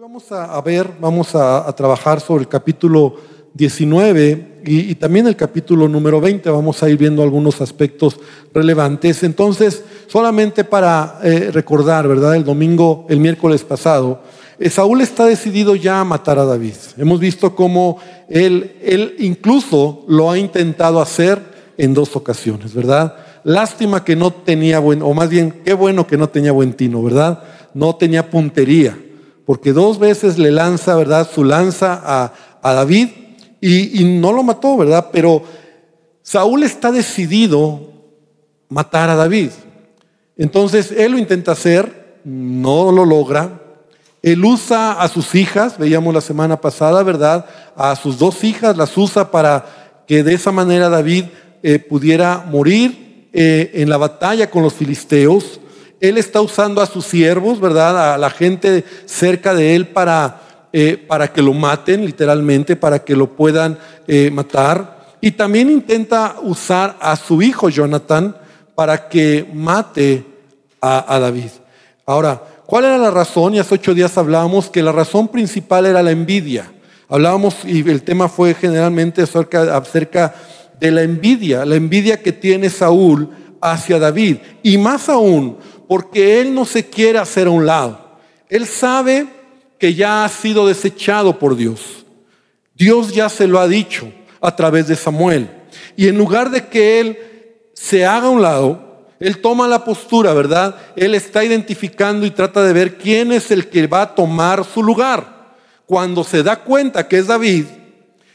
Vamos a, ver, vamos a, trabajar sobre el capítulo 19 y, también el capítulo número 20. Vamos a ir viendo algunos aspectos relevantes. Entonces, solamente para eh, recordar, ¿verdad? El domingo, el miércoles pasado, eh, Saúl está decidido ya a matar a David. Hemos visto cómo él, él incluso lo ha intentado hacer en dos ocasiones, ¿verdad? Lástima que no tenía buen, o más bien, qué bueno que no tenía buen tino, ¿verdad? No tenía puntería porque dos veces le lanza, ¿verdad? Su lanza a, David y, no lo mató, ¿verdad? Pero Saúl está decidido matar a David. Entonces él lo intenta hacer, no lo logra. Él usa a sus hijas, veíamos la semana pasada, ¿verdad? A sus dos hijas las usa para que de esa manera David eh, pudiera morir eh, en la batalla con los filisteos. Él está usando a sus siervos, ¿verdad? A la gente cerca de él para, eh, para que lo maten, literalmente, para que lo puedan eh, matar. Y también intenta usar a su hijo Jonathan para que mate a, David. Ahora, ¿cuál era la razón? Y hace ocho días hablábamos que la razón principal era la envidia. Hablábamos y el tema fue generalmente acerca, acerca de la envidia, la envidia que tiene Saúl hacia David. Y más aún, porque Él no se quiere hacer a un lado. Él sabe que ya ha sido desechado por Dios. Dios ya se lo ha dicho a través de Samuel. Y en lugar de que Él se haga a un lado, Él toma la postura, ¿verdad? Él está identificando y trata de ver quién es el que va a tomar su lugar. Cuando se da cuenta que es David,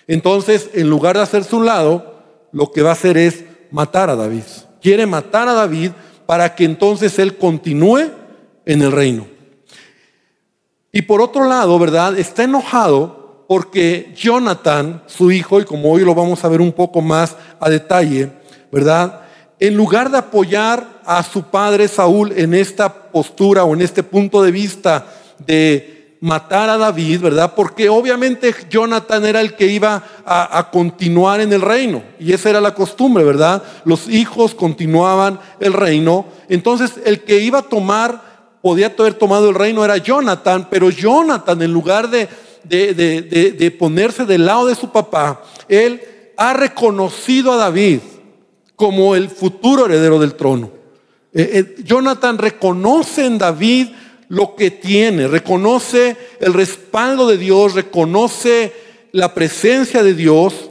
entonces en lugar de hacerse a un lado, lo que va a hacer es matar a David. Quiere matar a David para que entonces él continúe en el reino. Y por otro lado, ¿verdad? Está enojado porque Jonathan, su hijo, y como hoy lo vamos a ver un poco más a detalle, ¿verdad? En lugar de apoyar a su padre Saúl en esta postura o en este punto de vista de matar a David, ¿verdad? Porque obviamente Jonathan era el que iba a, continuar en el reino. Y esa era la costumbre, ¿verdad? Los hijos continuaban el reino. Entonces el que iba a tomar, podía haber tomado el reino era Jonathan, pero Jonathan en lugar de, de, ponerse del lado de su papá, él ha reconocido a David como el futuro heredero del trono. Eh, eh, Jonathan reconoce en David lo que tiene, reconoce el respaldo de Dios, reconoce la presencia de Dios.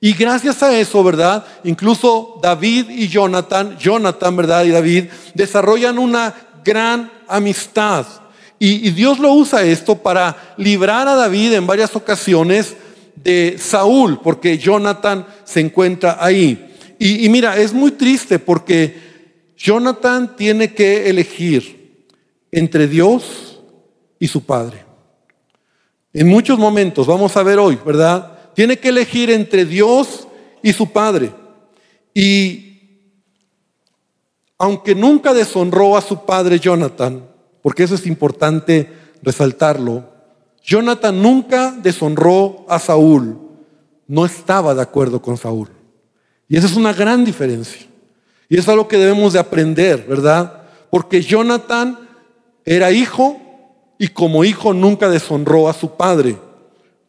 Y gracias a eso, ¿verdad? Incluso David y Jonathan, Jonathan, ¿verdad? Y David desarrollan una gran amistad. Y, Dios lo usa esto para librar a David en varias ocasiones de Saúl, porque Jonathan se encuentra ahí. y mira, es muy triste porque Jonathan tiene que elegir entre Dios y su Padre. En muchos momentos, vamos a ver hoy, ¿verdad? Tiene que elegir entre Dios y su Padre. Y aunque nunca deshonró a su padre Jonathan, porque eso es importante resaltarlo, Jonathan nunca deshonró a Saúl, no estaba de acuerdo con Saúl. Y esa es una gran diferencia. Y es algo que debemos de aprender, ¿verdad? Porque Jonathan era hijo y como hijo nunca deshonró a su padre,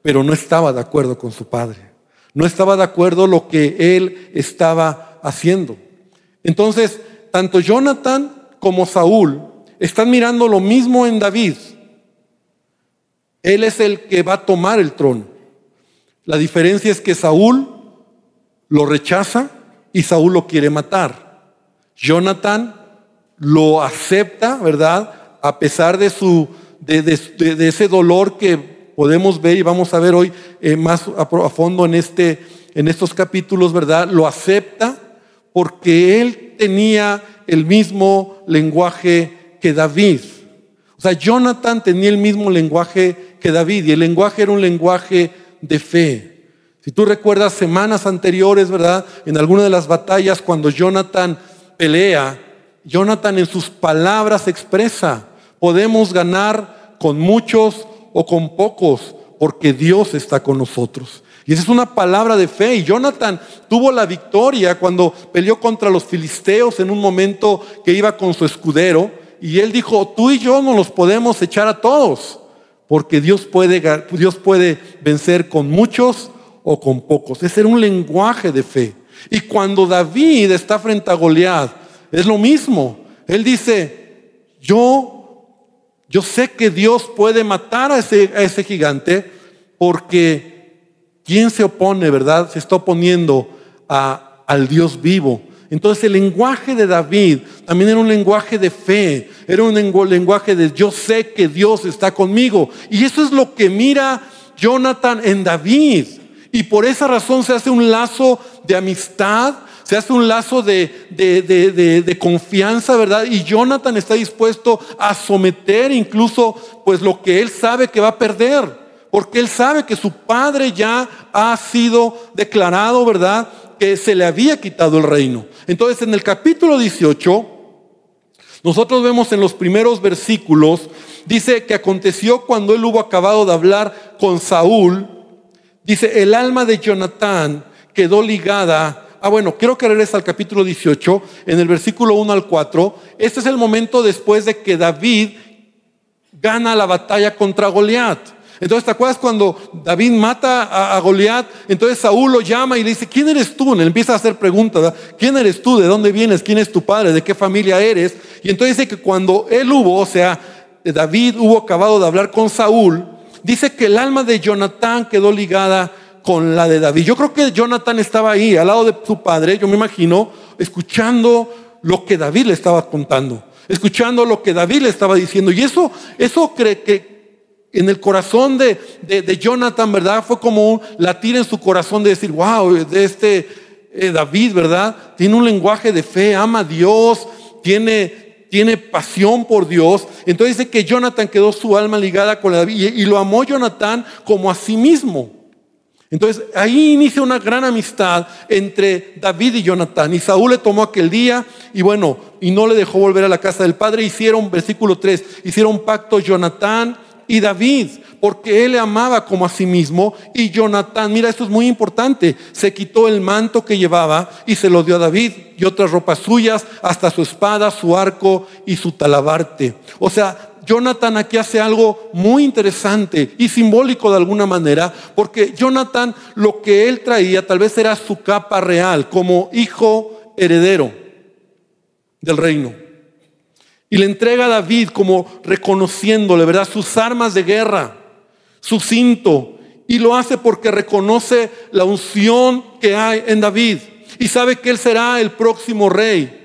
pero no estaba de acuerdo con su padre. No estaba de acuerdo lo que él estaba haciendo. Entonces, tanto Jonathan como Saúl están mirando lo mismo en David. Él es el que va a tomar el trono. La diferencia es que Saúl lo rechaza y Saúl lo quiere matar. Jonathan lo acepta, ¿verdad? A pesar de, su, de, ese dolor que podemos ver y vamos a ver hoy eh, más a, fondo en, este, en estos capítulos, ¿verdad? Lo acepta porque él tenía el mismo lenguaje que David. O sea, Jonathan tenía el mismo lenguaje que David y el lenguaje era un lenguaje de fe. Si tú recuerdas semanas anteriores, ¿verdad? En alguna de las batallas cuando Jonathan pelea, Jonathan en sus palabras expresa, podemos ganar con muchos o con pocos, porque Dios está con nosotros. Y esa es una palabra de fe. Y Jonathan tuvo la victoria cuando peleó contra los filisteos en un momento que iba con su escudero. Y él dijo, tú y yo no los podemos echar a todos. porque Dios puede, Dios puede vencer con muchos o con pocos. Ese era un lenguaje de fe. Y cuando David está frente a Goliat, es lo mismo. Él dice, yo, yo sé que Dios puede matar a ese, gigante porque ¿quién se opone, verdad? Se está oponiendo a, al Dios vivo. Entonces el lenguaje de David también era un lenguaje de fe, era un lenguaje de yo sé que Dios está conmigo. Y eso es lo que mira Jonathan en David. Y por esa razón se hace un lazo de amistad, se hace un lazo de, de, confianza, ¿verdad? Y Jonathan está dispuesto a someter incluso pues lo que él sabe que va a perder, porque él sabe que su padre ya ha sido declarado, ¿verdad? Que se le había quitado el reino. Entonces en el capítulo 18, nosotros vemos en los primeros versículos, dice que aconteció cuando él hubo acabado de hablar con Saúl, Dice, el alma de Jonatán quedó ligada. Ah, bueno, quiero que regrese al capítulo 18, en el versículo 1 al 4. Este es el momento después de que David gana la batalla contra Goliat. Entonces, ¿te acuerdas cuando David mata a, Goliat? Entonces Saúl lo llama y le dice, ¿quién eres tú? Le empieza a hacer preguntas, ¿quién eres tú? ¿De dónde vienes? ¿Quién es tu padre? ¿De qué familia eres? Y entonces dice que cuando él hubo, o sea, David hubo acabado de hablar con Saúl, dice que el alma de Jonatán quedó ligada con la de David. Yo creo que Jonathan estaba ahí, al lado de su padre, yo me imagino, escuchando lo que David le estaba contando, escuchando lo que David le estaba diciendo. Y eso, eso cree que en el corazón de, de, Jonathan, ¿verdad? Fue como un latir en su corazón de decir, wow, de este eh, David, ¿verdad? Tiene un lenguaje de fe, ama a Dios, tiene, tiene pasión por Dios. Entonces dice que Jonathan quedó su alma ligada con David y, lo amó Jonathan como a sí mismo. Entonces ahí inicia una gran amistad entre David y Jonathan. Y Saúl le tomó aquel día y bueno, y no le dejó volver a la casa del padre. Hicieron, versículo 3, hicieron pacto Jonathan y David porque él le amaba como a sí mismo. Y Jonatán, mira, esto es muy importante, se quitó el manto que llevaba y se lo dio a David y otras ropas suyas, hasta su espada, su arco y su talabarte. O sea, Jonathan aquí hace algo muy interesante y simbólico de alguna manera, porque Jonathan lo que él traía tal vez era su capa real como hijo heredero del reino. Y le entrega a David como reconociéndole, ¿verdad? Sus armas de guerra su cinto y lo hace porque reconoce la unción que hay en David y sabe que él será el próximo rey.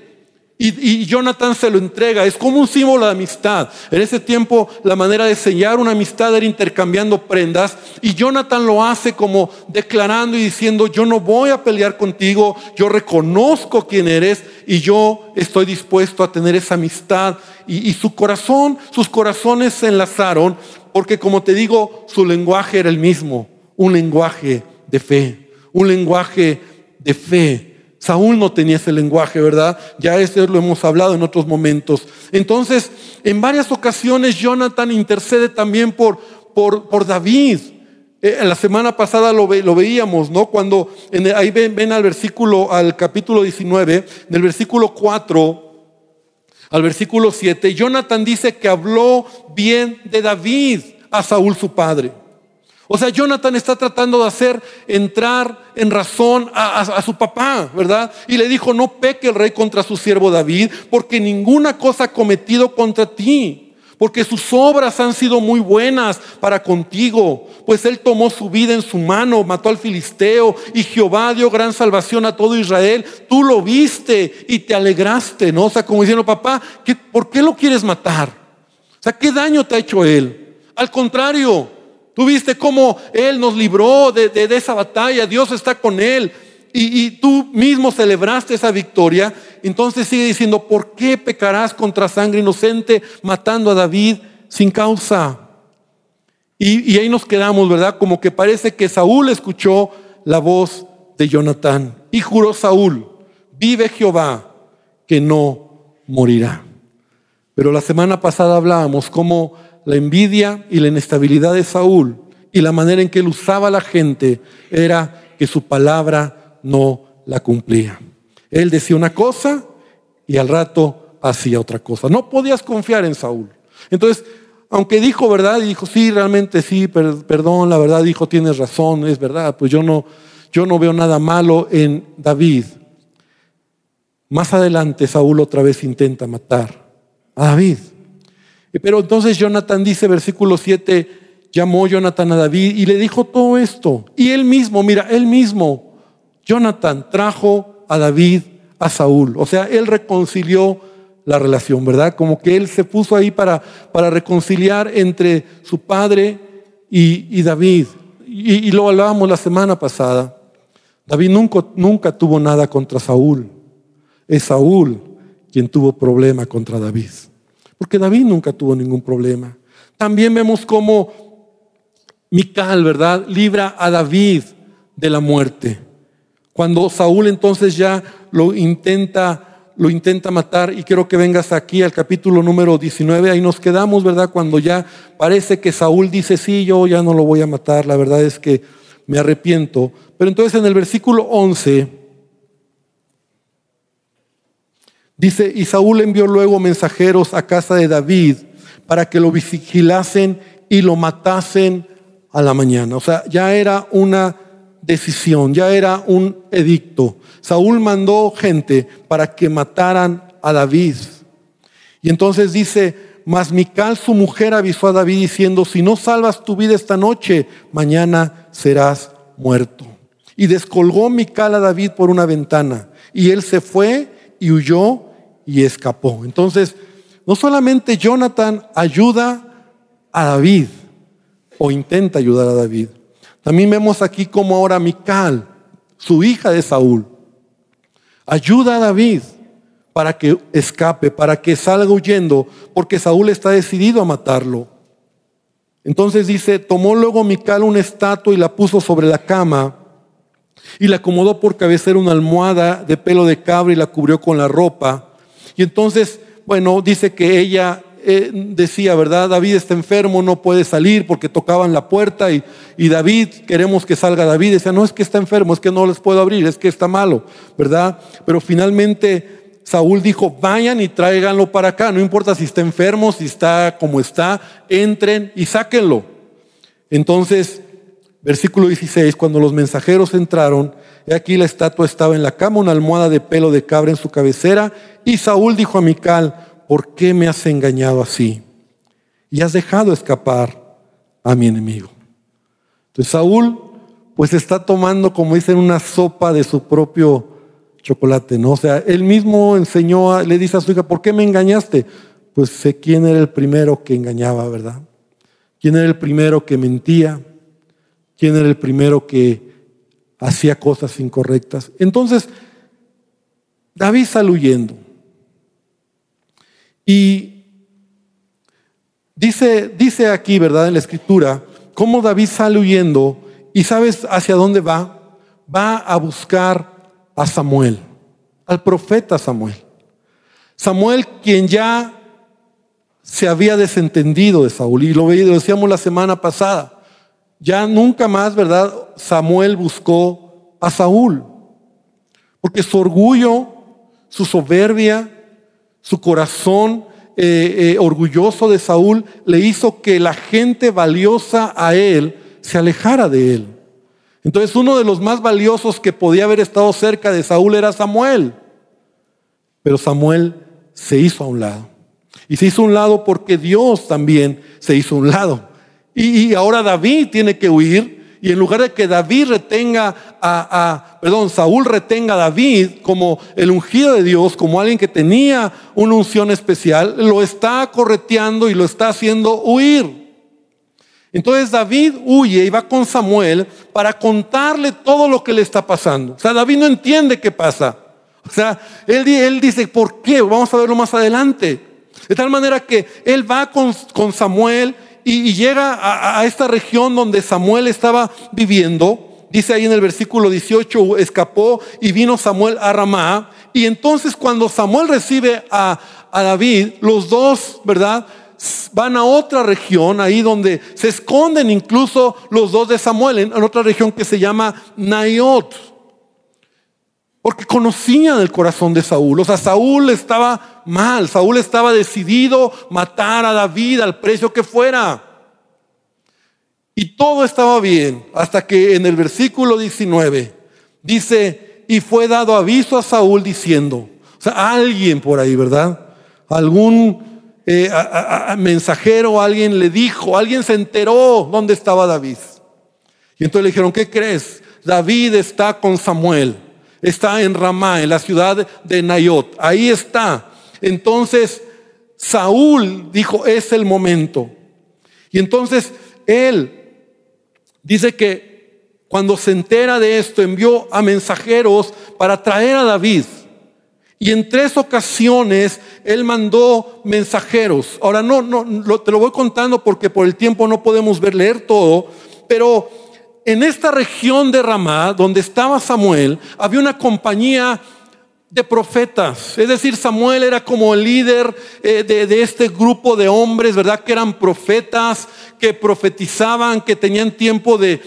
Y, Jonathan se lo entrega, es como un símbolo de amistad. En ese tiempo la manera de sellar una amistad era intercambiando prendas y Jonathan lo hace como declarando y diciendo, yo no voy a pelear contigo, yo reconozco quién eres y yo estoy dispuesto a tener esa amistad. Y, su corazón, sus corazones se enlazaron porque como te digo, su lenguaje era el mismo, un lenguaje de fe, un lenguaje de fe. Saúl no tenía ese lenguaje, ¿verdad? Ya eso lo hemos hablado en otros momentos. Entonces, en varias ocasiones Jonathan intercede también por, por, por David. Eh, la semana pasada lo, veíamos, ¿no? Cuando ahí ven, ven, al versículo, al capítulo 19, en el versículo 4, al versículo 7, Jonathan dice que habló bien de David a Saúl su padre. O sea, Jonathan está tratando de hacer entrar en razón a, su papá, ¿verdad? Y le dijo, no peque el rey contra su siervo David, porque ninguna cosa ha cometido contra ti porque sus obras han sido muy buenas para contigo, pues él tomó su vida en su mano, mató al filisteo y Jehová dio gran salvación a todo Israel. Tú lo viste y te alegraste, ¿no? O sea, como diciendo, papá, ¿por qué lo quieres matar? O sea, ¿qué daño te ha hecho él? Al contrario, tú viste cómo él nos libró de, de esa batalla, Dios está con él y, tú mismo celebraste esa victoria, entonces sigue diciendo, ¿por qué pecarás contra sangre inocente matando a David sin causa? Y, y ahí nos quedamos, ¿verdad? Como que parece que Saúl escuchó la voz de Jonatán y juró Saúl, vive Jehová, que no morirá. Pero la semana pasada hablábamos cómo la envidia y la inestabilidad de Saúl y la manera en que él usaba a la gente era que su palabra no la cumplía. Él decía una cosa y al rato hacía otra cosa. No podías confiar en Saúl. Entonces, aunque dijo verdad, dijo, sí, realmente sí, perdón, la verdad, dijo, tienes razón, es verdad, pues yo no, yo no veo nada malo en David. Más adelante Saúl otra vez intenta matar a David. Pero entonces Jonathan dice, versículo 7, llamó Jonathan a David y le dijo todo esto. Y él mismo, mira, él mismo, Jonathan trajo a David a Saúl. O sea, él reconcilió la relación, ¿verdad? Como que él se puso ahí para, para reconciliar entre su padre y, David. Y, lo hablábamos la semana pasada. David nunca, nunca tuvo nada contra Saúl. Es Saúl quien tuvo problema contra David. Porque David nunca tuvo ningún problema. También vemos cómo Mical, ¿verdad? Libra a David de la muerte. Cuando Saúl entonces ya lo intenta lo intenta matar y quiero que vengas aquí al capítulo número 19, ahí nos quedamos, ¿verdad? Cuando ya parece que Saúl dice, sí, yo ya no lo voy a matar, la verdad es que me arrepiento. Pero entonces en el versículo 11 dice, y Saúl envió luego mensajeros a casa de David para que lo vigilasen y lo matasen a la mañana. O sea, ya era una decisión, ya era un edicto. Saúl mandó gente para que mataran a David. Y entonces dice, mas Mical su mujer avisó a David diciendo, si no salvas tu vida esta noche, mañana serás muerto. Y descolgó Mical a David por una ventana. Y él se fue y huyó y escapó. Entonces, no solamente Jonathan ayuda a David o intenta ayudar a David, también vemos aquí como ahora Mical, su hija de Saúl, ayuda a David para que escape, para que salga huyendo, porque Saúl está decidido a matarlo. Entonces dice, tomó luego Mical una estatua y la puso sobre la cama y le acomodó por cabecera una almohada de pelo de cabra y la cubrió con la ropa. Y entonces, bueno, dice que ella eh, decía, ¿verdad? David está enfermo, no puede salir porque tocaban la puerta y, y David, queremos que salga David. Decía, no es que está enfermo, es que no les puedo abrir, es que está malo, ¿verdad? Pero finalmente Saúl dijo, vayan y tráiganlo para acá, no importa si está enfermo, si está como está, entren y sáquenlo. Entonces, versículo 16, cuando los mensajeros entraron, he aquí la estatua estaba en la cama, una almohada de pelo de cabra en su cabecera, y Saúl dijo a Mical, ¿por qué me has engañado así? Y has dejado escapar a mi enemigo. Entonces Saúl pues está tomando, como dicen, una sopa de su propio chocolate, ¿no? O sea, él mismo enseñó, le dice a su hija, ¿por qué me engañaste? Pues sé quién era el primero que engañaba, ¿verdad? ¿Quién era el primero que mentía? ¿Quién era el primero que hacía cosas incorrectas? Entonces, David sale huyendo. Y dice, dice aquí, ¿verdad? En la escritura, cómo David sale huyendo y sabes hacia dónde va. Va a buscar a Samuel, al profeta Samuel. Samuel, quien ya se había desentendido de Saúl, y lo, decíamos la semana pasada. Ya nunca más, ¿verdad? Samuel buscó a Saúl, porque su orgullo, su soberbia, su corazón eh, eh, orgulloso de Saúl le hizo que la gente valiosa a él se alejara de él. Entonces uno de los más valiosos que podía haber estado cerca de Saúl era Samuel. Pero Samuel se hizo a un lado. Y se hizo a un lado porque Dios también se hizo a un lado. Y ahora David tiene que huir y en lugar de que David retenga a, perdón, Saúl retenga a David como el ungido de Dios, como alguien que tenía una unción especial, lo está correteando y lo está haciendo huir. Entonces David huye y va con Samuel para contarle todo lo que le está pasando. O sea, David no entiende qué pasa. O sea, él, él dice, ¿por qué? Vamos a verlo más adelante. De tal manera que él va con, con Samuel y, llega a, esta región donde Samuel estaba viviendo. Dice ahí en el versículo 18, escapó y vino Samuel a Ramá. Y entonces cuando Samuel recibe a, David, los dos, ¿verdad? Van a otra región, ahí donde se esconden incluso los dos de Samuel, en, otra región que se llama Nayot. Porque conocían el corazón de Saúl. O sea, Saúl estaba mal. Saúl estaba decidido matar a David al precio que fuera. Y todo estaba bien hasta que en el versículo 19 dice, y fue dado aviso a Saúl diciendo, o sea, alguien por ahí, ¿verdad? Algún eh, mensajero, alguien le dijo, alguien se enteró dónde estaba David. Y entonces le dijeron, ¿qué crees? David está con Samuel, está en Ramá, en la ciudad de Nayot, ahí está. Entonces Saúl dijo, es el momento. Y entonces él dice que cuando se entera de esto envió a mensajeros para traer a David. Y en tres ocasiones él mandó mensajeros. Ahora no, no, te lo voy contando porque por el tiempo no podemos ver leer todo, pero en esta región de Ramá, donde estaba Samuel, había una compañía de profetas. Es decir, Samuel era como el líder eh, de, este grupo de hombres, ¿verdad? Que eran profetas, que profetizaban, que tenían tiempo de,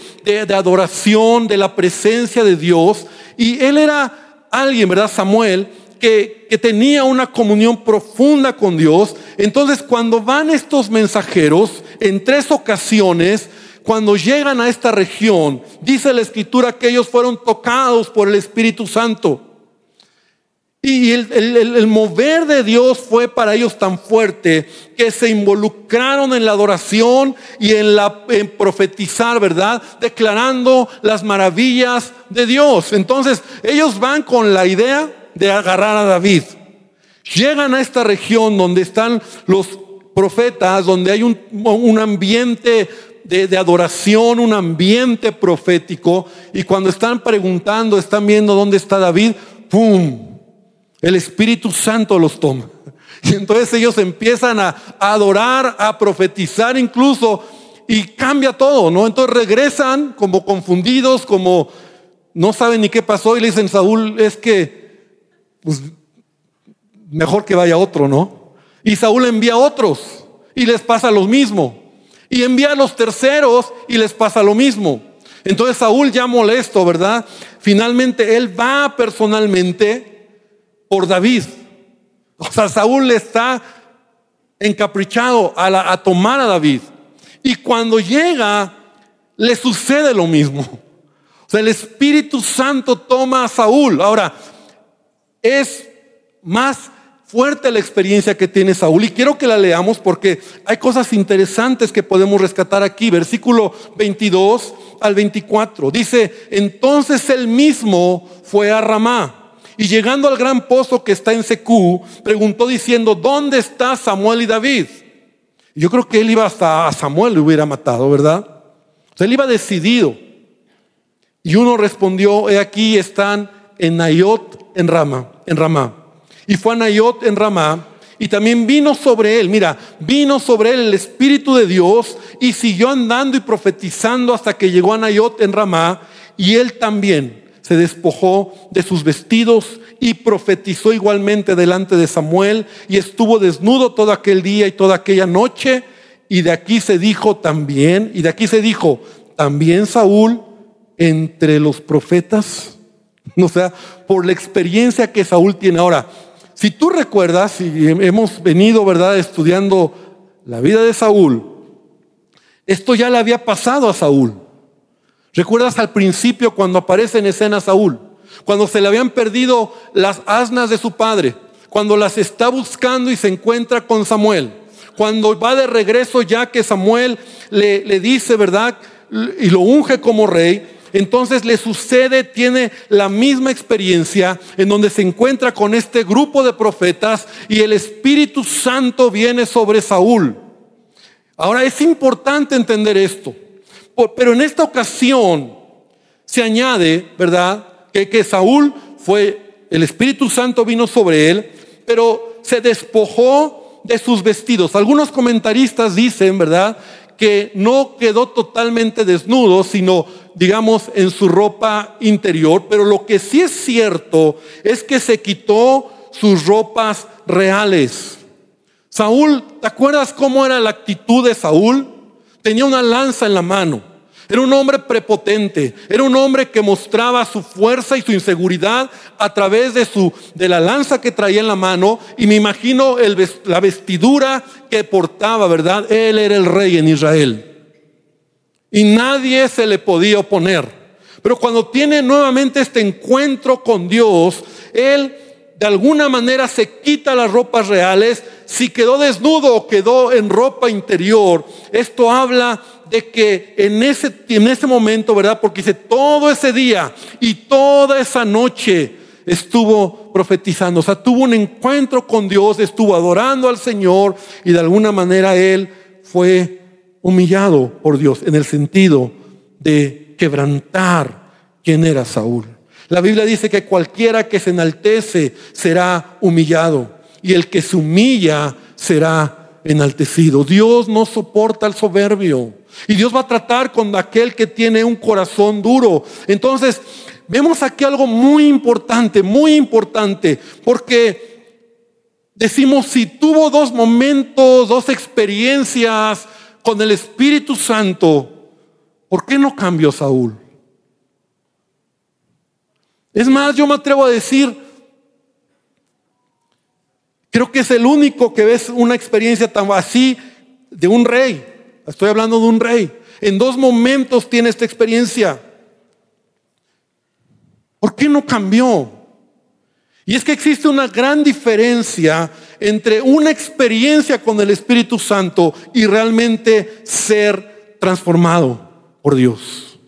adoración, de la presencia de Dios. Y él era alguien, ¿verdad? Samuel, que, tenía una comunión profunda con Dios. Entonces, cuando van estos mensajeros, en tres ocasiones, cuando llegan a esta región, dice la escritura que ellos fueron tocados por el Espíritu Santo. Y el, mover de Dios fue para ellos tan fuerte que se involucraron en la adoración y en, la, profetizar, ¿verdad? Declarando las maravillas de Dios. Entonces ellos van con la idea de agarrar a David. Llegan a esta región donde están los profetas, donde hay un ambiente de, adoración, un ambiente profético. Y cuando están preguntando, están viendo dónde está David, ¡pum! El Espíritu Santo los toma. Y entonces ellos empiezan a, adorar, a profetizar incluso, y cambia todo, ¿no? Entonces regresan como confundidos, como no saben ni qué pasó, y le dicen, Saúl, es que, pues, mejor que vaya otro, ¿no? Y Saúl envía a otros, y les pasa lo mismo. Y envía a los terceros y les pasa lo mismo. Entonces Saúl ya molesto, ¿verdad? Finalmente él va personalmente por David. O sea, Saúl está encaprichado a, a tomar a David. Y cuando llega, le sucede lo mismo. O sea, el Espíritu Santo toma a Saúl. Ahora, es más fuerte la experiencia que tiene Saúl y quiero que la leamos porque hay cosas interesantes que podemos rescatar aquí. Versículo 22 al 24. Dice, entonces él mismo fue a Ramá y llegando al gran pozo que está en Secú, preguntó diciendo, ¿dónde está Samuel y David? Yo creo que él iba hasta a Samuel le hubiera matado, ¿verdad? O él iba decidido. Y uno respondió, he aquí están en Nayot, en Rama, en Ramá. Y fue a Nayot en Ramá. Y también vino sobre él, mira, vino sobre él el Espíritu de Dios y siguió andando y profetizando hasta que llegó a Nayot en Ramá. Y él también se despojó de sus vestidos y profetizó igualmente delante de Samuel y estuvo desnudo todo aquel día y toda aquella noche. Y de aquí se dijo también, y de aquí se dijo, también Saúl entre los profetas. O sea, por la experiencia que Saúl tiene ahora. Si tú recuerdas, y hemos venido, ¿verdad?, estudiando la vida de Saúl, esto ya le había pasado a Saúl. ¿Recuerdas al principio cuando aparece en escena Saúl? Cuando se le habían perdido las asnas de su padre, cuando las está buscando y se encuentra con Samuel, cuando va de regreso ya que Samuel le, le dice, ¿verdad? Y lo unge como rey, entonces le sucede, tiene la misma experiencia en donde se encuentra con este grupo de profetas y el Espíritu Santo viene sobre Saúl. Ahora es importante entender esto, pero en esta ocasión se añade, ¿verdad? Que, que Saúl fue, el Espíritu Santo vino sobre él, pero se despojó de sus vestidos. Algunos comentaristas dicen, ¿verdad? Que no quedó totalmente desnudo, sino digamos, en su ropa interior, pero lo que sí es cierto es que se quitó sus ropas reales. Saúl, ¿te acuerdas cómo era la actitud de Saúl? Tenía una lanza en la mano. Era un hombre prepotente, era un hombre que mostraba su fuerza y su inseguridad a través de, su, de la lanza que traía en la mano y me imagino la vestidura que portaba, ¿verdad? Él era el rey en Israel y nadie se le podía oponer. Pero cuando tiene nuevamente este encuentro con Dios, él de alguna manera se quita las ropas reales, si quedó desnudo o quedó en ropa interior, esto habla de que en ese, en ese momento, ¿verdad? Porque dice, todo ese día y toda esa noche estuvo profetizando, o sea, tuvo un encuentro con Dios, estuvo adorando al Señor y de alguna manera él fue humillado por Dios en el sentido de quebrantar quién era Saúl. La Biblia dice que cualquiera que se enaltece será humillado y el que se humilla será enaltecido. Dios no soporta al soberbio. Y Dios va a tratar con aquel que tiene un corazón duro. Entonces, vemos aquí algo muy importante, muy importante, porque decimos, si tuvo dos momentos, dos experiencias con el Espíritu Santo, ¿por qué no cambió Saúl? Es más, yo me atrevo a decir, creo que es el único que ves una experiencia tan así de un rey. Estoy hablando de un rey. En dos momentos tiene esta experiencia. ¿Por qué no cambió? Y es que existe una gran diferencia entre una experiencia con el Espíritu Santo y realmente ser transformado por Dios.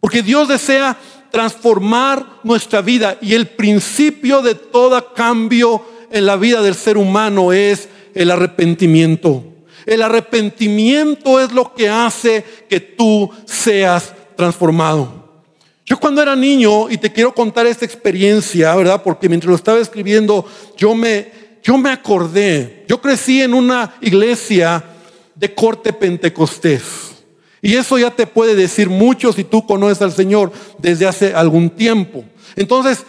Porque Dios desea transformar nuestra vida y el principio de todo cambio en la vida del ser humano es el arrepentimiento. El arrepentimiento es lo que hace que tú seas transformado. Yo cuando era niño, y te quiero contar esta experiencia, ¿verdad? Porque mientras lo estaba escribiendo, yo me, yo me acordé. Yo crecí en una iglesia de corte pentecostés. Y eso ya te puede decir mucho si tú conoces al Señor desde hace algún tiempo. Entonces,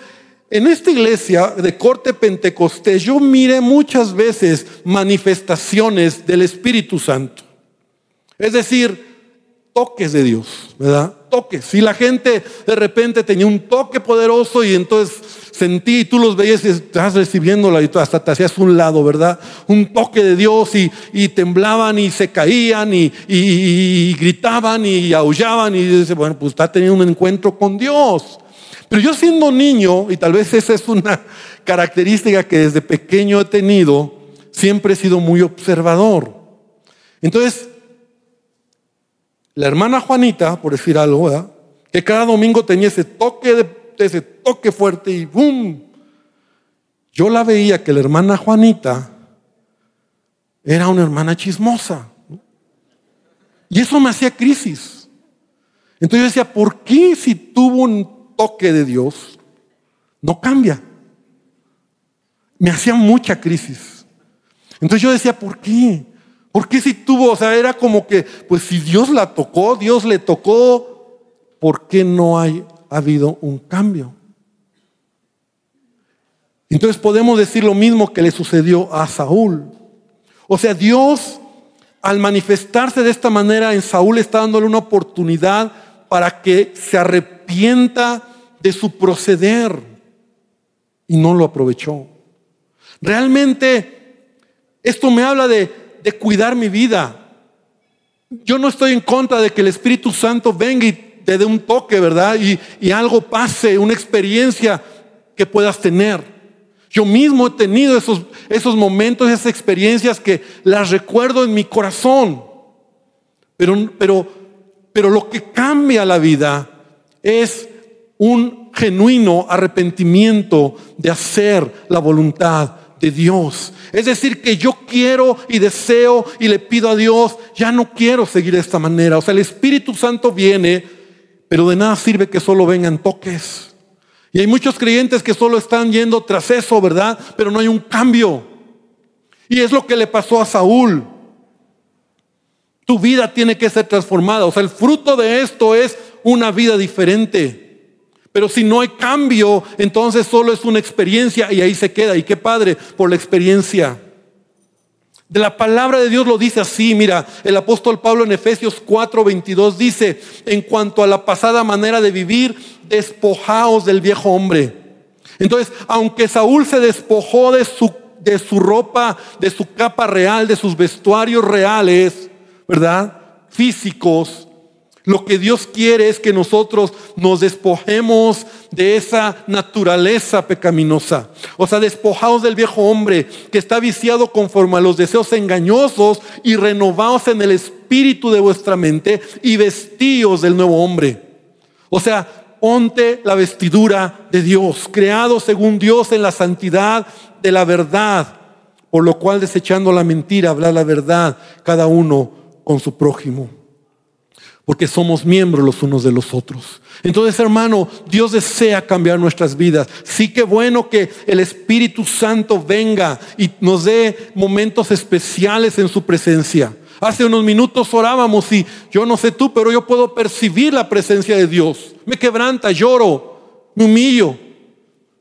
en esta iglesia de corte pentecostés yo miré muchas veces manifestaciones del Espíritu Santo. Es decir, toques de Dios, ¿verdad? Toques. Si la gente de repente tenía un toque poderoso y entonces sentí y tú los veías y estás recibiéndola y hasta te hacías un lado, ¿verdad? Un toque de Dios y, temblaban y se caían y, y, gritaban y aullaban y dice, bueno, pues está teniendo un encuentro con Dios. Pero yo siendo niño, y tal vez esa es una característica que desde pequeño he tenido, siempre he sido muy observador. Entonces, la hermana Juanita, por decir algo, que cada domingo tenía ese toque, de, ese toque fuerte y ¡boom! Yo la veía que la hermana Juanita era una hermana chismosa. Y eso me hacía crisis. Entonces yo decía, ¿por qué si tuvo un toque de Dios, no cambia. Me hacía mucha crisis. Entonces yo decía, ¿por qué? ¿Por qué si tuvo, o sea, era como que, pues si Dios la tocó, Dios le tocó, ¿por qué no hay, ha habido un cambio? Entonces podemos decir lo mismo que le sucedió a Saúl. O sea, Dios al manifestarse de esta manera en Saúl está dándole una oportunidad para que se arrepienta de su proceder y no lo aprovechó. Realmente esto me habla de, de cuidar mi vida. Yo no estoy en contra de que el Espíritu Santo venga y te dé un toque, ¿verdad? Y, y algo pase, una experiencia que puedas tener. Yo mismo he tenido esos, esos momentos, esas experiencias que las recuerdo en mi corazón. Pero, pero, pero lo que cambia la vida es un genuino arrepentimiento de hacer la voluntad de Dios. Es decir, que yo quiero y deseo y le pido a Dios, ya no quiero seguir de esta manera. O sea, el Espíritu Santo viene, pero de nada sirve que solo vengan toques. Y hay muchos creyentes que solo están yendo tras eso, ¿verdad? Pero no hay un cambio. Y es lo que le pasó a Saúl. Tu vida tiene que ser transformada. O sea, el fruto de esto es una vida diferente. Pero si no hay cambio, entonces solo es una experiencia y ahí se queda. Y qué padre por la experiencia. De la palabra de Dios lo dice así, mira, el apóstol Pablo en Efesios 4, 22 dice, en cuanto a la pasada manera de vivir, despojaos del viejo hombre. Entonces, aunque Saúl se despojó de su, de su ropa, de su capa real, de sus vestuarios reales, ¿verdad? Físicos, lo que Dios quiere es que nosotros nos despojemos de esa naturaleza pecaminosa. O sea, despojados del viejo hombre que está viciado conforme a los deseos engañosos y renovados en el espíritu de vuestra mente y vestidos del nuevo hombre. O sea, ponte la vestidura de Dios, creado según Dios en la santidad de la verdad, por lo cual desechando la mentira, habla la verdad cada uno con su prójimo porque somos miembros los unos de los otros. Entonces, hermano, Dios desea cambiar nuestras vidas. Sí que bueno que el Espíritu Santo venga y nos dé momentos especiales en su presencia. Hace unos minutos orábamos y yo no sé tú, pero yo puedo percibir la presencia de Dios. Me quebranta, lloro, me humillo.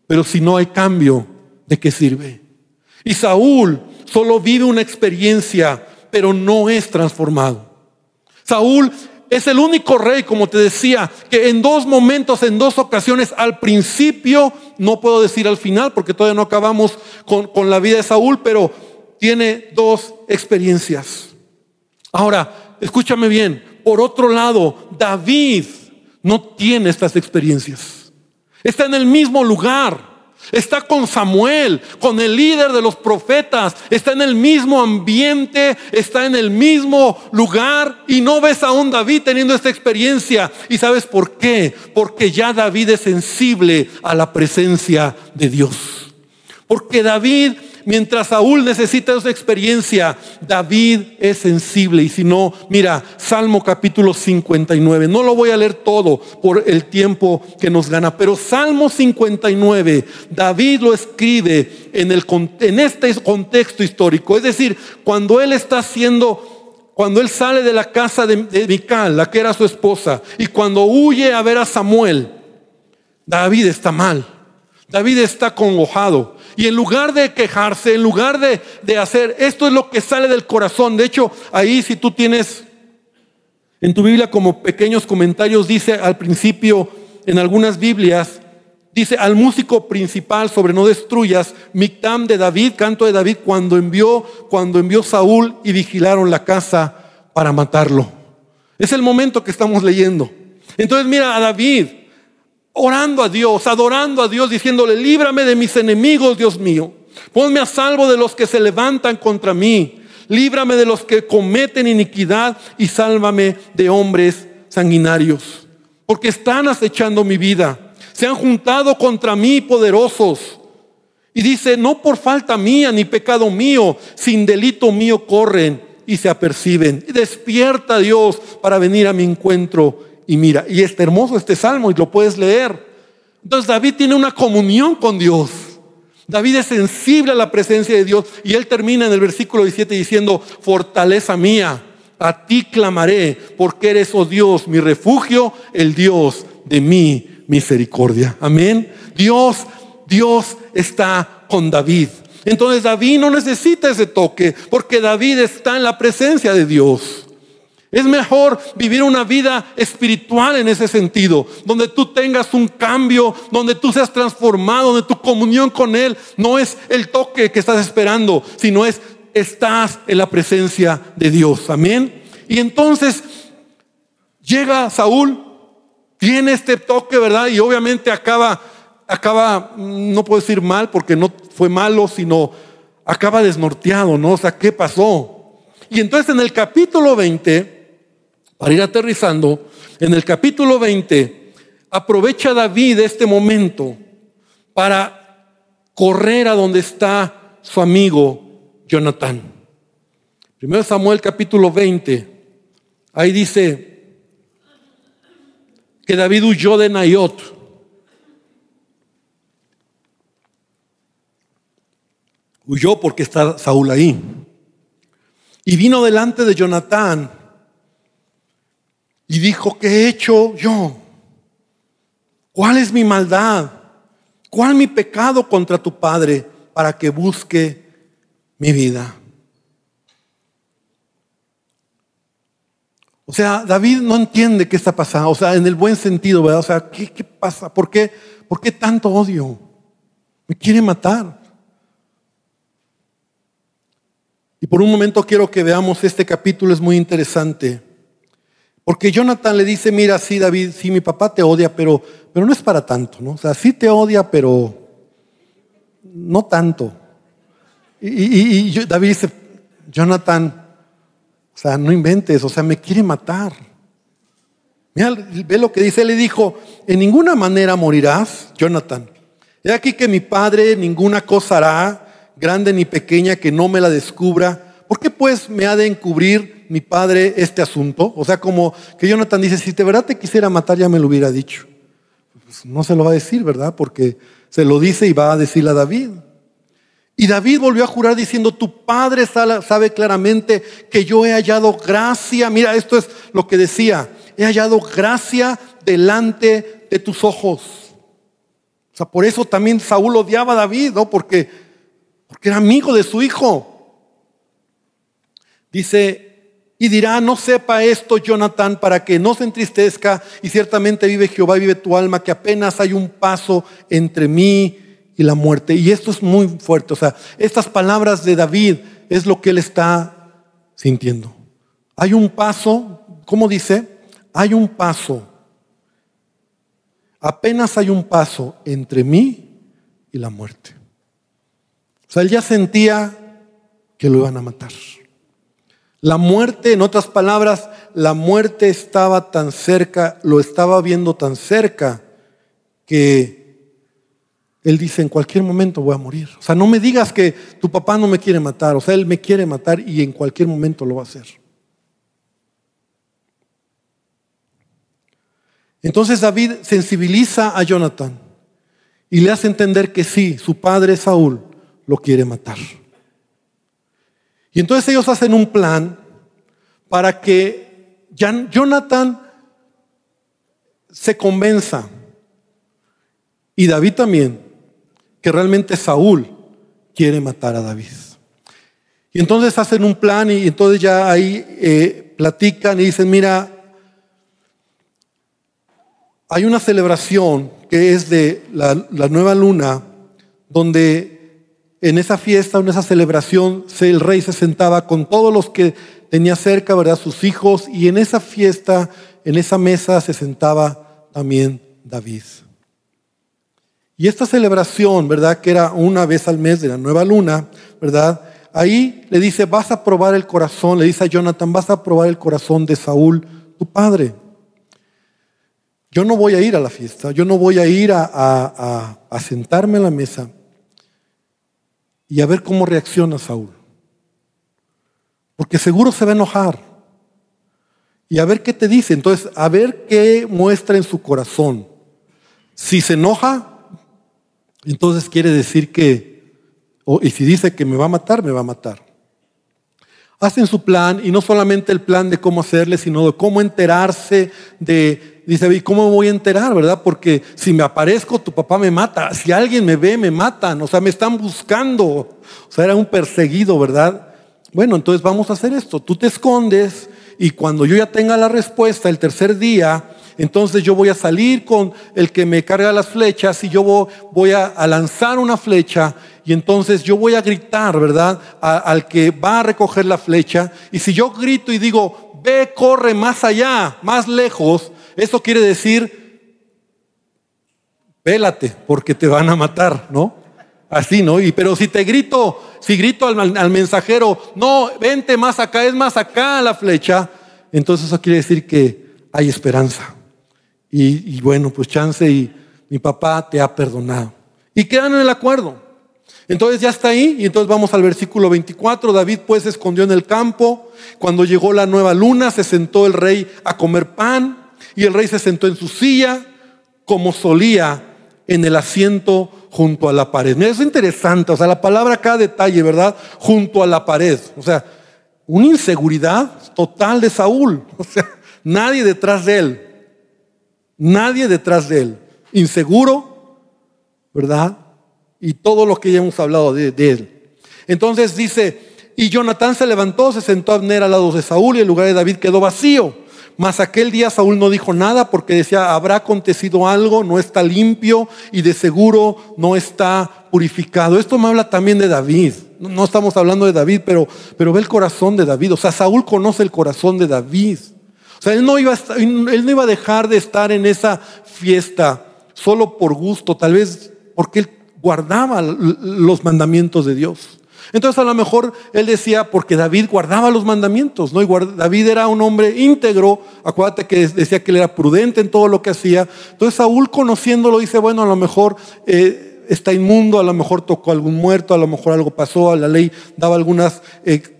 Pero si no hay cambio, ¿de qué sirve? Y Saúl solo vive una experiencia, pero no es transformado. Saúl es el único rey, como te decía, que en dos momentos, en dos ocasiones, al principio, no puedo decir al final, porque todavía no acabamos con, la vida de Saúl, pero tiene dos experiencias. Ahora, escúchame bien, por otro lado, David no tiene estas experiencias. Está en el mismo lugar. Está con Samuel, con el líder de los profetas. Está en el mismo ambiente, está en el mismo lugar. Y no ves a un David teniendo esta experiencia. ¿Y sabes por qué? Porque ya David es sensible a la presencia de Dios. Porque David Mientras Saúl necesita esa experiencia, David es sensible. Y si no, mira, Salmo capítulo 59. No lo voy a leer todo por el tiempo que nos gana, pero Salmo 59, David lo escribe en, el, en este contexto histórico. Es decir, cuando él está haciendo, cuando él sale de la casa de, de Mical, la que era su esposa, y cuando huye a ver a Samuel, David está mal. David está congojado. Y en lugar de quejarse, en lugar de, hacer, esto es lo que sale del corazón. De hecho, ahí si tú tienes en tu Biblia como pequeños comentarios, dice al principio, en algunas Biblias, dice al músico principal sobre no destruyas, Mictam de David, canto de David, cuando envió, cuando envió Saúl y vigilaron la casa para matarlo. Es el momento que estamos leyendo. Entonces mira a David, orando a Dios, adorando a Dios, diciéndole, líbrame de mis enemigos, Dios mío. Ponme a salvo de los que se levantan contra mí. Líbrame de los que cometen iniquidad y sálvame de hombres sanguinarios. Porque están acechando mi vida. Se han juntado contra mí poderosos. Y dice, no por falta mía ni pecado mío, sin delito mío corren y se aperciben. Despierta Dios para venir a mi encuentro y mira, y está hermoso este salmo y lo puedes leer. Entonces David tiene una comunión con Dios. David es sensible a la presencia de Dios y él termina en el versículo 17 diciendo, fortaleza mía, a ti clamaré, porque eres, oh Dios, mi refugio, el Dios de mi misericordia. Amén. Dios, Dios está con David. Entonces David no necesita ese toque, porque David está en la presencia de Dios. Es mejor vivir una vida espiritual en ese sentido, donde tú tengas un cambio, donde tú seas transformado, donde tu comunión con Él no es el toque que estás esperando, sino es estás en la presencia de Dios. Amén. Y entonces llega Saúl, tiene este toque, ¿verdad? Y obviamente acaba, acaba, no puedo decir mal porque no fue malo, sino acaba desnorteado, ¿no? O sea, ¿qué pasó? Y entonces en el capítulo 20 para ir aterrizando, en el capítulo 20, aprovecha David este momento para correr a donde está su amigo Jonatán. Primero Samuel capítulo 20, ahí dice que David huyó de Nayot. Huyó porque está Saúl ahí. Y vino delante de Jonatán y dijo, ¿qué he hecho yo? ¿Cuál es mi maldad? ¿Cuál mi pecado contra tu Padre para que busque mi vida? O sea, David no entiende qué está pasando, o sea, en el buen sentido, ¿verdad? O sea, ¿qué, pasa? ¿Por qué, ¿Por qué tanto odio? Me quiere matar. Y por un momento quiero que veamos este capítulo, es muy interesante. Porque Jonathan le dice, mira, sí, David, sí, mi papá te odia, pero, pero no es para tanto, ¿no? O sea, sí te odia, pero no tanto. Y, David dice, Jonathan, o sea, no inventes, o sea, me quiere matar. Mira, ve lo que dice, él le dijo, en ninguna manera morirás, Jonathan. He aquí que mi padre ninguna cosa hará grande ni pequeña, que no me la descubra. ¿Por qué pues me ha de encubrir mi padre este asunto? O sea, como que Jonathan dice, si de verdad te quisiera matar, ya me lo hubiera dicho. Pues no se lo va a decir, ¿verdad? Porque se lo dice y va a decirle a David. Y David volvió a jurar diciendo, tu padre sabe claramente que yo he hallado gracia. Mira, esto es lo que decía, he hallado gracia delante de tus ojos. O sea, por eso también Saúl odiaba a David, ¿no? Porque porque era amigo de su hijo. Dice, y dirá, no sepa esto Jonathan para que no se entristezca y ciertamente vive Jehová, vive tu alma, que apenas hay un paso entre mí y la muerte. Y esto es muy fuerte, o sea, estas palabras de David es lo que él está sintiendo. Hay un paso, ¿cómo dice? Hay un paso. Apenas hay un paso entre mí y la muerte. O sea, él ya sentía que lo iban a matar. La muerte, en otras palabras, la muerte estaba tan cerca, lo estaba viendo tan cerca, que él dice, en cualquier momento voy a morir. O sea, no me digas que tu papá no me quiere matar. O sea, él me quiere matar y en cualquier momento lo va a hacer. Entonces David sensibiliza a Jonathan y le hace entender que sí, su padre Saúl lo quiere matar. Y entonces ellos hacen un plan para que Jonathan se convenza, y David también, que realmente Saúl quiere matar a David. Y entonces hacen un plan y entonces ya ahí eh, platican y dicen, mira, hay una celebración que es de la, la nueva luna, donde en esa fiesta, en esa celebración, el rey se sentaba con todos los que tenía cerca, ¿verdad? Sus hijos, y en esa fiesta, en esa mesa se sentaba también David. Y esta celebración, ¿verdad? Que era una vez al mes de la nueva luna, ¿verdad? Ahí le dice, vas a probar el corazón, le dice a Jonathan, vas a probar el corazón de Saúl, tu padre. Yo no voy a ir a la fiesta, yo no voy a ir a, a sentarme a la mesa y a ver cómo reacciona Saúl. Porque seguro se va a enojar. Y a ver qué te dice. Entonces, a ver qué muestra en su corazón. Si se enoja, entonces quiere decir que, y si dice que me va a matar, me va a matar. Hacen su plan y no solamente el plan de cómo hacerle, sino de cómo enterarse de, Dice, ¿y cómo me voy a enterar, verdad? Porque si me aparezco, tu papá me mata. Si alguien me ve, me matan. O sea, me están buscando. O sea, era un perseguido, ¿verdad? Bueno, entonces vamos a hacer esto. Tú te escondes y cuando yo ya tenga la respuesta el tercer día, entonces yo voy a salir con el que me carga las flechas y yo voy a, lanzar una flecha y entonces yo voy a gritar, ¿verdad? al que va a recoger la flecha. Y si yo grito y digo, ve, corre más allá, más lejos, eso quiere decir, pélate, porque te van a matar, ¿no? Así, ¿no? Y, pero si te grito, si grito al, mensajero, no, vente más acá, es más acá la flecha, entonces eso quiere decir que hay esperanza. Y, bueno, pues chance y mi papá te ha perdonado. Y quedan en el acuerdo. Entonces ya está ahí y entonces vamos al versículo 24. David pues se escondió en el campo. Cuando llegó la nueva luna se sentó el rey a comer pan y el rey se sentó en su silla como solía en el asiento junto a la pared. Mira, es interesante, o sea, la palabra cada detalle, ¿verdad? Junto a la pared. O sea, una inseguridad total de Saúl. O sea, nadie detrás de él. Nadie detrás de él. Inseguro, ¿verdad? Y todo lo que ya hemos hablado de, él. Entonces dice, y Jonatán se levantó, se sentó a Abner al lado de Saúl y el lugar de David quedó vacío Mas aquel día Saúl no dijo nada porque decía, habrá acontecido algo, no está limpio y de seguro no está purificado. Esto me habla también de David. No estamos hablando de David, pero, pero ve el corazón de David. O sea, Saúl conoce el corazón de David. O sea, él no, iba a, él no iba a dejar de estar en esa fiesta solo por gusto, tal vez porque él guardaba los mandamientos de Dios. Entonces a lo mejor él decía, porque David guardaba los mandamientos, ¿no? Y David era un hombre íntegro, acuérdate que decía que él era prudente en todo lo que hacía. Entonces Saúl conociéndolo dice, bueno, a lo mejor eh, está inmundo, a lo mejor tocó algún muerto, a lo mejor algo pasó, la ley daba algunas... Eh,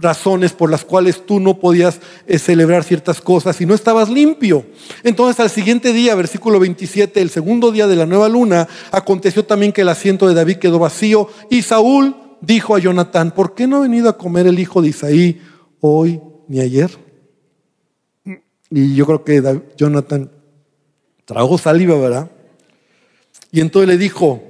razones por las cuales tú no podías eh, celebrar ciertas cosas y no estabas limpio. Entonces al siguiente día, versículo 27, el segundo día de la nueva luna, aconteció también que el asiento de David quedó vacío y Saúl dijo a Jonatán, ¿por qué no ha venido a comer el hijo de Isaí hoy ni ayer? Y yo creo que Jonathan trajo saliva, ¿verdad? Y entonces le dijo,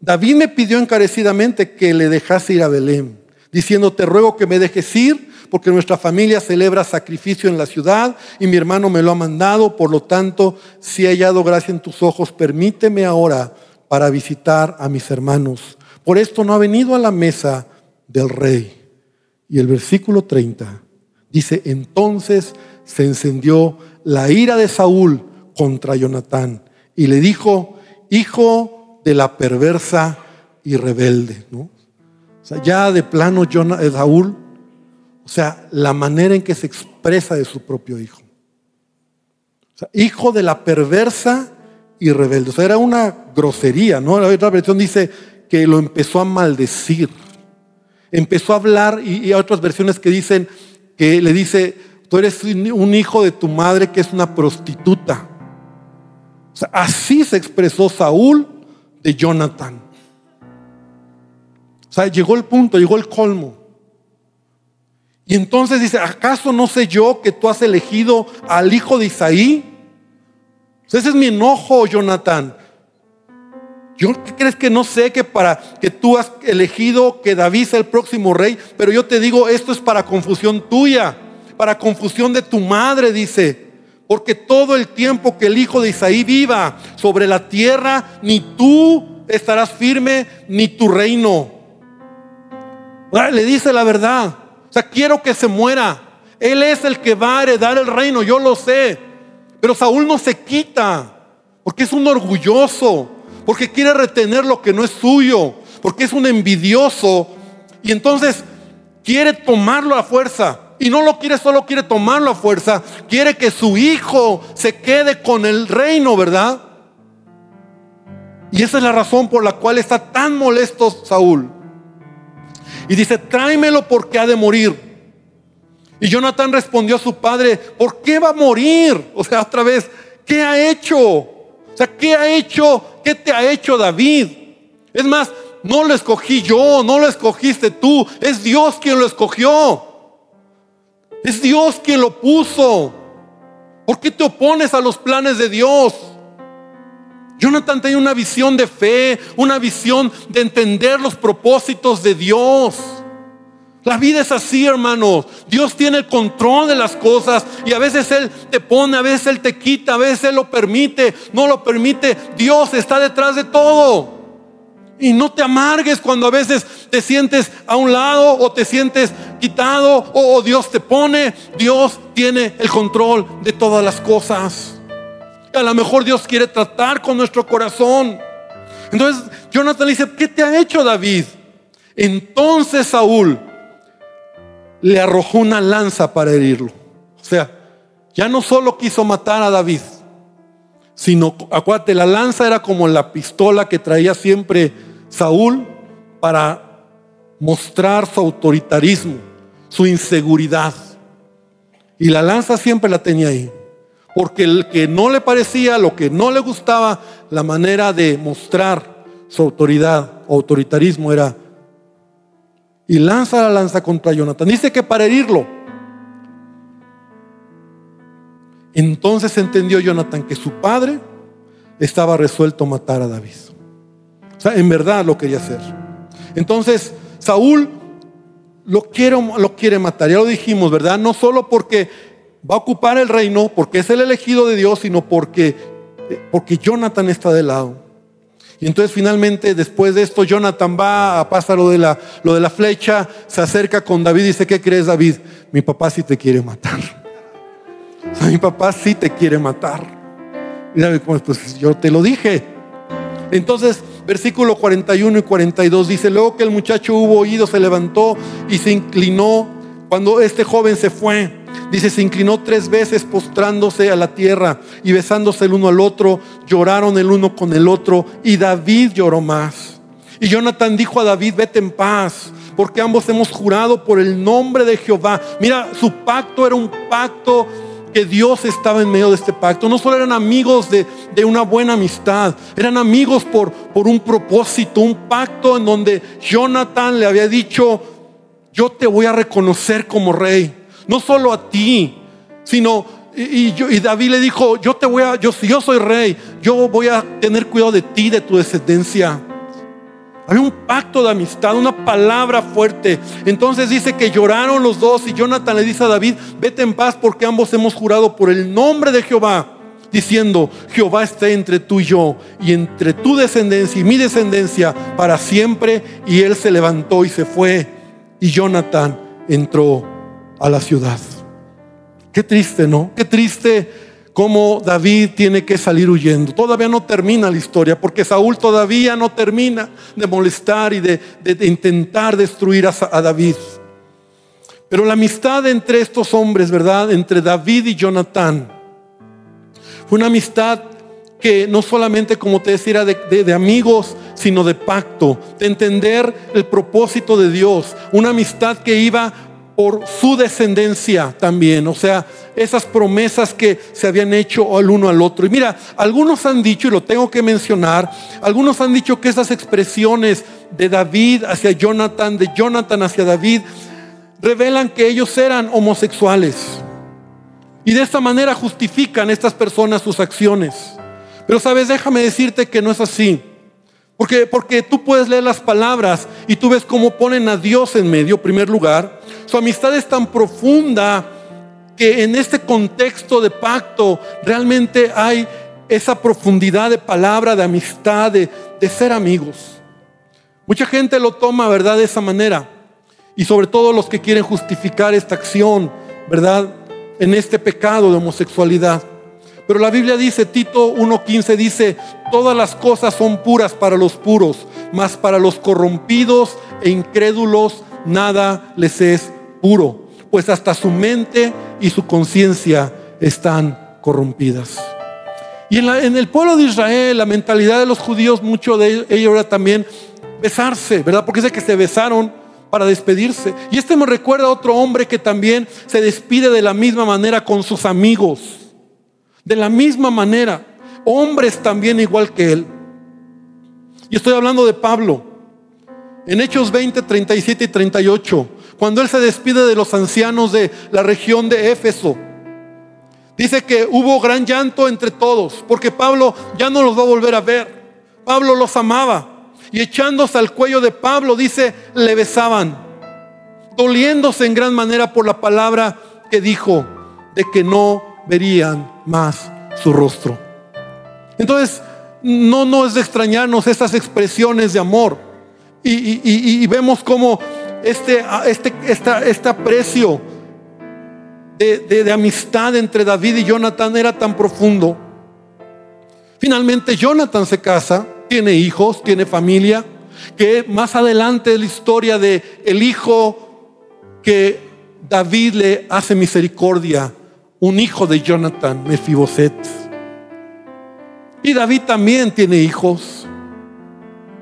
David me pidió encarecidamente que le dejase ir a Belén, diciendo, te ruego que me dejes ir, porque nuestra familia celebra sacrificio en la ciudad y mi hermano me lo ha mandado, por lo tanto, si he hallado gracia en tus ojos, permíteme ahora para visitar a mis hermanos por esto no ha venido a la mesa del rey. Y el versículo 30 dice, entonces se encendió la ira de Saúl contra Jonatán y le dijo, hijo de la perversa y rebelde. ¿no? O sea, ya de plano eh, Saúl, o sea, la manera en que se expresa de su propio hijo. O sea, hijo de la perversa y rebelde. O sea, era una grosería, ¿no? La otra versión dice, que lo empezó a maldecir. Empezó a hablar y, hay otras versiones que dicen que le dice, tú eres un hijo de tu madre que es una prostituta. así se expresó Saúl de Jonathan. Sea, llegó el punto, llegó el colmo. Y entonces dice, ¿acaso no sé yo que tú has elegido al hijo de Isaí? ese es mi enojo, Jonathan. Yo ¿qué crees que no sé que para que tú has elegido que David sea el próximo rey, pero yo te digo, esto es para confusión tuya, para confusión de tu madre, dice. Porque todo el tiempo que el hijo de Isaí viva sobre la tierra, ni tú estarás firme, ni tu reino. Le dice la verdad. O sea, quiero que se muera. Él es el que va a heredar el reino, yo lo sé. Pero Saúl no se quita, porque es un orgulloso porque quiere retener lo que no es suyo, porque es un envidioso y entonces quiere tomarlo a fuerza. Y no lo quiere, solo quiere tomarlo a fuerza, quiere que su hijo se quede con el reino, ¿verdad? Y esa es la razón por la cual está tan molesto Saúl. Y dice, tráemelo porque ha de morir. Y Jonathan respondió a su padre, ¿por qué va a morir? O sea, otra vez, ¿qué ha hecho? O sea, ¿qué ha hecho? ¿Qué te ha hecho David? Es más, no lo escogí yo, no lo escogiste tú, es Dios quien lo escogió. Es Dios quien lo puso. ¿Por qué te opones a los planes de Dios? Jonathan tenía una visión de fe, una visión de entender los propósitos de Dios. La vida es así, hermanos. Dios tiene el control de las cosas y a veces Él te pone, a veces Él te quita, a veces Él lo permite, no lo permite. Dios está detrás de todo. Y no te amargues cuando a veces te sientes a un lado o te sientes quitado o, Dios te pone. Dios tiene el control de todas las cosas. A lo mejor Dios quiere tratar con nuestro corazón. Entonces Jonathan dice, ¿qué te ha hecho David? Entonces Saúl le arrojó una lanza para herirlo. O sea, ya no solo quiso matar a David, sino, acuérdate, la lanza era como la pistola que traía siempre Saúl para mostrar su autoritarismo, su inseguridad. Y la lanza siempre la tenía ahí. Porque el que no le parecía, lo que no le gustaba, la manera de mostrar su autoridad, autoritarismo era y lanza la lanza contra Jonathan. Dice que para herirlo. Entonces entendió Jonathan que su padre estaba resuelto a matar a David. O sea, en verdad lo quería hacer. Entonces, Saúl lo quiere, lo quiere matar. Ya lo dijimos, ¿verdad? No solo porque va a ocupar el reino porque es el elegido de Dios, sino porque, porque Jonathan está de lado. Y entonces finalmente después de esto Jonathan va, a pasar lo de, la, lo de la flecha, se acerca con David y dice, ¿qué crees David? Mi papá sí te quiere matar. Mi papá sí te quiere matar. Y David, pues, pues yo te lo dije. Entonces, versículo 41 y 42 dice, luego que el muchacho hubo oído, se levantó y se inclinó cuando este joven se fue. Dice, se inclinó tres veces postrándose a la tierra y besándose el uno al otro, lloraron el uno con el otro y David lloró más. Y Jonathan dijo a David, vete en paz, porque ambos hemos jurado por el nombre de Jehová. Mira, su pacto era un pacto que Dios estaba en medio de este pacto. No solo eran amigos de, de, una buena amistad, eran amigos por, por un propósito, un pacto en donde Jonathan le había dicho, yo te voy a reconocer como rey no solo a ti, sino y, David le dijo, yo te voy a, yo, si yo soy rey, yo voy a tener cuidado de ti, de tu descendencia. Había un pacto de amistad, una palabra fuerte. Entonces dice que lloraron los dos y Jonathan le dice a David, vete en paz porque ambos hemos jurado por el nombre de Jehová, diciendo, Jehová esté entre tú y yo y entre tu descendencia y mi descendencia para siempre. Y él se levantó y se fue y Jonathan entró a la ciudad. Qué triste, ¿no? Qué triste cómo David tiene que salir huyendo. Todavía no termina la historia, porque Saúl todavía no termina de molestar y de, intentar destruir a, a David. Pero la amistad entre estos hombres, ¿verdad? Entre David y Jonathan, fue una amistad que no solamente, como te decía, de, de, amigos, sino de pacto, de entender el propósito de Dios, una amistad que iba por su descendencia también, o sea, esas promesas que se habían hecho al uno al otro. Y mira, algunos han dicho, y lo tengo que mencionar, algunos han dicho que esas expresiones de David hacia Jonathan, de Jonathan hacia David, revelan que ellos eran homosexuales. Y de esta manera justifican estas personas sus acciones. Pero sabes, déjame decirte que no es así. Porque, porque tú puedes leer las palabras y tú ves cómo ponen a Dios en medio, primer lugar. Su amistad es tan profunda que en este contexto de pacto realmente hay esa profundidad de palabra, de amistad, de, de ser amigos. Mucha gente lo toma, ¿verdad? De esa manera. Y sobre todo los que quieren justificar esta acción, ¿verdad? En este pecado de homosexualidad. Pero la Biblia dice, Tito 1.15 dice, todas las cosas son puras para los puros, mas para los corrompidos e incrédulos nada les es puro, pues hasta su mente y su conciencia están corrompidas. Y en, el pueblo de Israel, la mentalidad de los judíos, mucho de ello era también besarse, ¿verdad? Porque dice que se besaron para despedirse. Y este me recuerda a otro hombre que también se despide de la misma manera con sus amigos. De la misma manera, hombres también igual que él. Y estoy hablando de Pablo. En Hechos 20, 37 y 38, cuando él se despide de los ancianos de la región de Éfeso, dice que hubo gran llanto entre todos, porque Pablo ya no los va a volver a ver. Pablo los amaba. Y echándose al cuello de Pablo, dice, le besaban, doliéndose en gran manera por la palabra que dijo, de que no verían más su rostro. Entonces, no, no es de extrañarnos estas expresiones de amor. Y, vemos como este, este, esta, este aprecio de, de amistad entre David y Jonathan era tan profundo. Finalmente Jonathan se casa, tiene hijos, tiene familia, que más adelante es la historia de el hijo que David le hace misericordia un hijo de Jonathan, Mefiboset. Y David también tiene hijos.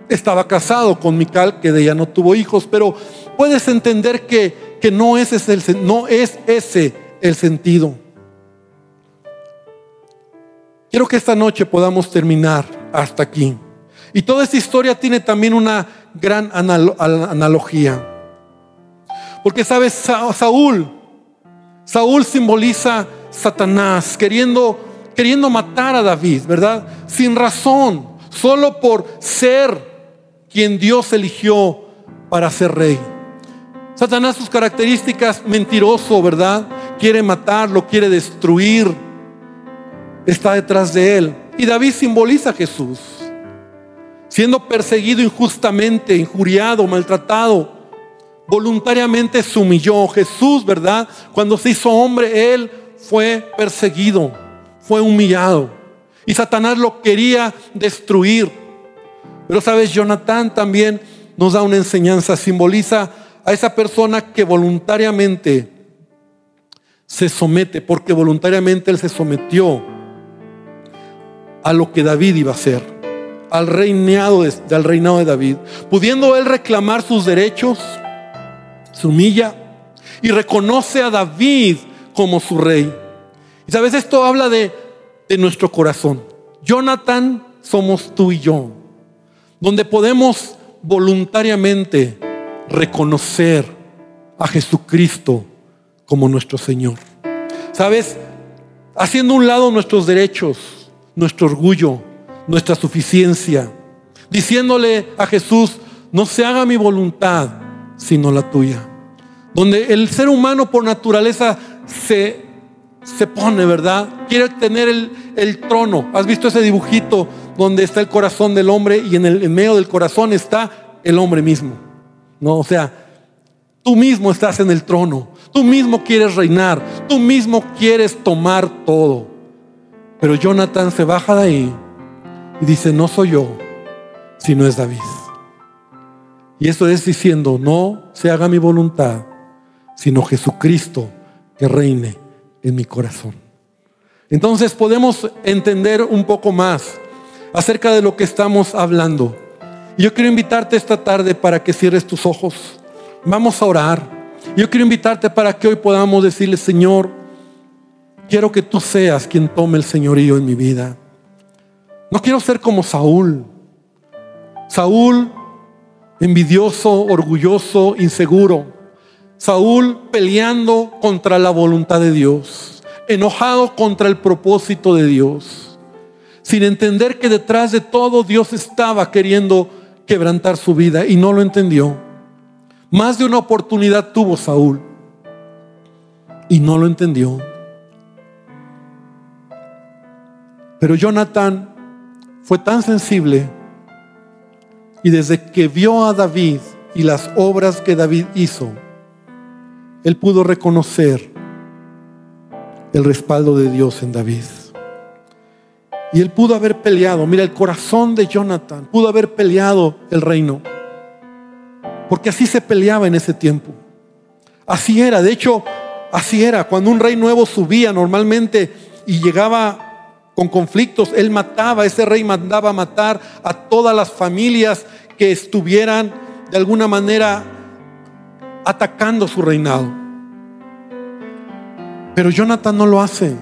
Estaba casado con Mical, que de ella no tuvo hijos, pero puedes entender que, que no, es ese el, no es ese el sentido. Quiero que esta noche podamos terminar hasta aquí. Y toda esta historia tiene también una gran analogía. Porque sabes, Saúl Saúl simboliza Satanás queriendo, queriendo matar a David, ¿verdad? Sin razón, solo por ser quien Dios eligió para ser rey. Satanás sus características mentiroso, ¿verdad? quiere matar, lo quiere destruir, está detrás de él. Y David simboliza a Jesús, siendo perseguido injustamente, injuriado, maltratado, voluntariamente se humilló. Jesús, ¿verdad? Cuando se hizo hombre, él fue perseguido, fue humillado. Y Satanás lo quería destruir. Pero sabes, Jonatán también nos da una enseñanza, simboliza a esa persona que voluntariamente se somete, porque voluntariamente él se sometió a lo que David iba a hacer, al reinado de, al reinado de David. Pudiendo él reclamar sus derechos, se humilla y reconoce a David como su rey. Y sabes, esto habla de, de nuestro corazón. Jonathan somos tú y yo, donde podemos voluntariamente reconocer a Jesucristo como nuestro Señor. ¿Sabes? Haciendo un lado nuestros derechos, nuestro orgullo, nuestra suficiencia, diciéndole a Jesús, no se haga mi voluntad, sino la tuya. Donde el ser humano por naturaleza se, se pone, ¿verdad? Quiere tener el, el, trono. ¿Has visto ese dibujito donde está el corazón del hombre y en el medio del corazón está el hombre mismo? No, o sea, tú mismo estás en el trono. Tú mismo quieres reinar. Tú mismo quieres tomar todo. Pero Jonathan se baja de ahí y dice, no soy yo, sino es David. Y eso es diciendo, no se haga mi voluntad, sino Jesucristo que reine en mi corazón. Entonces podemos entender un poco más acerca de lo que estamos hablando. Yo quiero invitarte esta tarde para que cierres tus ojos. Vamos a orar. Yo quiero invitarte para que hoy podamos decirle, Señor, quiero que tú seas quien tome el señorío en mi vida. No quiero ser como Saúl. Saúl envidioso, orgulloso, inseguro. Saúl peleando contra la voluntad de Dios, enojado contra el propósito de Dios, sin entender que detrás de todo Dios estaba queriendo quebrantar su vida y no lo entendió. Más de una oportunidad tuvo Saúl y no lo entendió. Pero Jonathan fue tan sensible y desde que vio a David y las obras que David hizo, él pudo reconocer el respaldo de Dios en David. Y él pudo haber peleado, mira, el corazón de Jonathan pudo haber peleado el reino. Porque así se peleaba en ese tiempo. Así era, de hecho, así era. Cuando un rey nuevo subía normalmente y llegaba con conflictos, él mataba, ese rey mandaba matar a todas las familias que estuvieran de alguna manera atacando su reinado. Pero Jonathan no lo hace.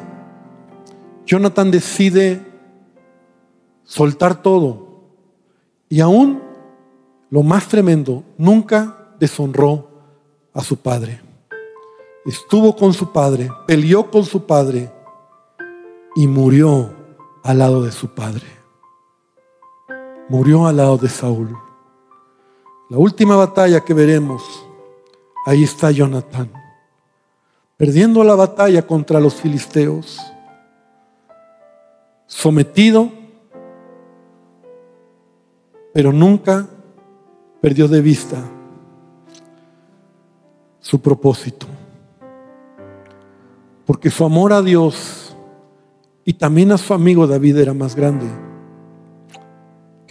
Jonathan decide soltar todo. Y aún lo más tremendo, nunca deshonró a su padre. Estuvo con su padre, peleó con su padre y murió al lado de su padre. Murió al lado de Saúl. La última batalla que veremos, ahí está Jonathan, perdiendo la batalla contra los filisteos, sometido pero nunca perdió de vista su propósito. Porque su amor a Dios y también a su amigo David era más grande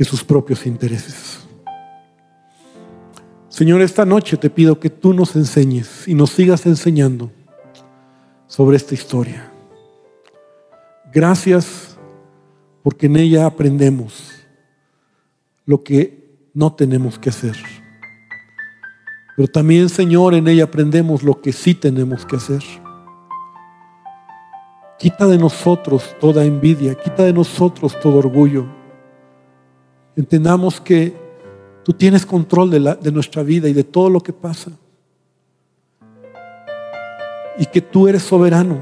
que sus propios intereses. Señor, esta noche te pido que tú nos enseñes y nos sigas enseñando sobre esta historia. Gracias porque en ella aprendemos lo que no tenemos que hacer. Pero también, Señor, en ella aprendemos lo que sí tenemos que hacer. Quita de nosotros toda envidia, quita de nosotros todo orgullo. Entendamos que tú tienes control de, la, de nuestra vida y de todo lo que pasa. Y que tú eres soberano.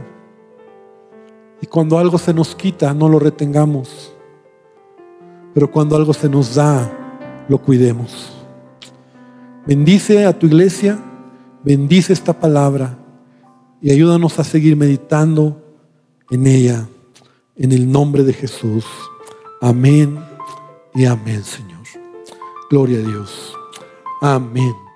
Y cuando algo se nos quita, no lo retengamos pero cuando algo se nos da, lo cuidemos. Bendice a tu iglesia, bendice esta palabra y ayúdanos a seguir meditando en ella, en el nombre de Jesús. Amén y amén, Señor. Gloria a Dios. Amén.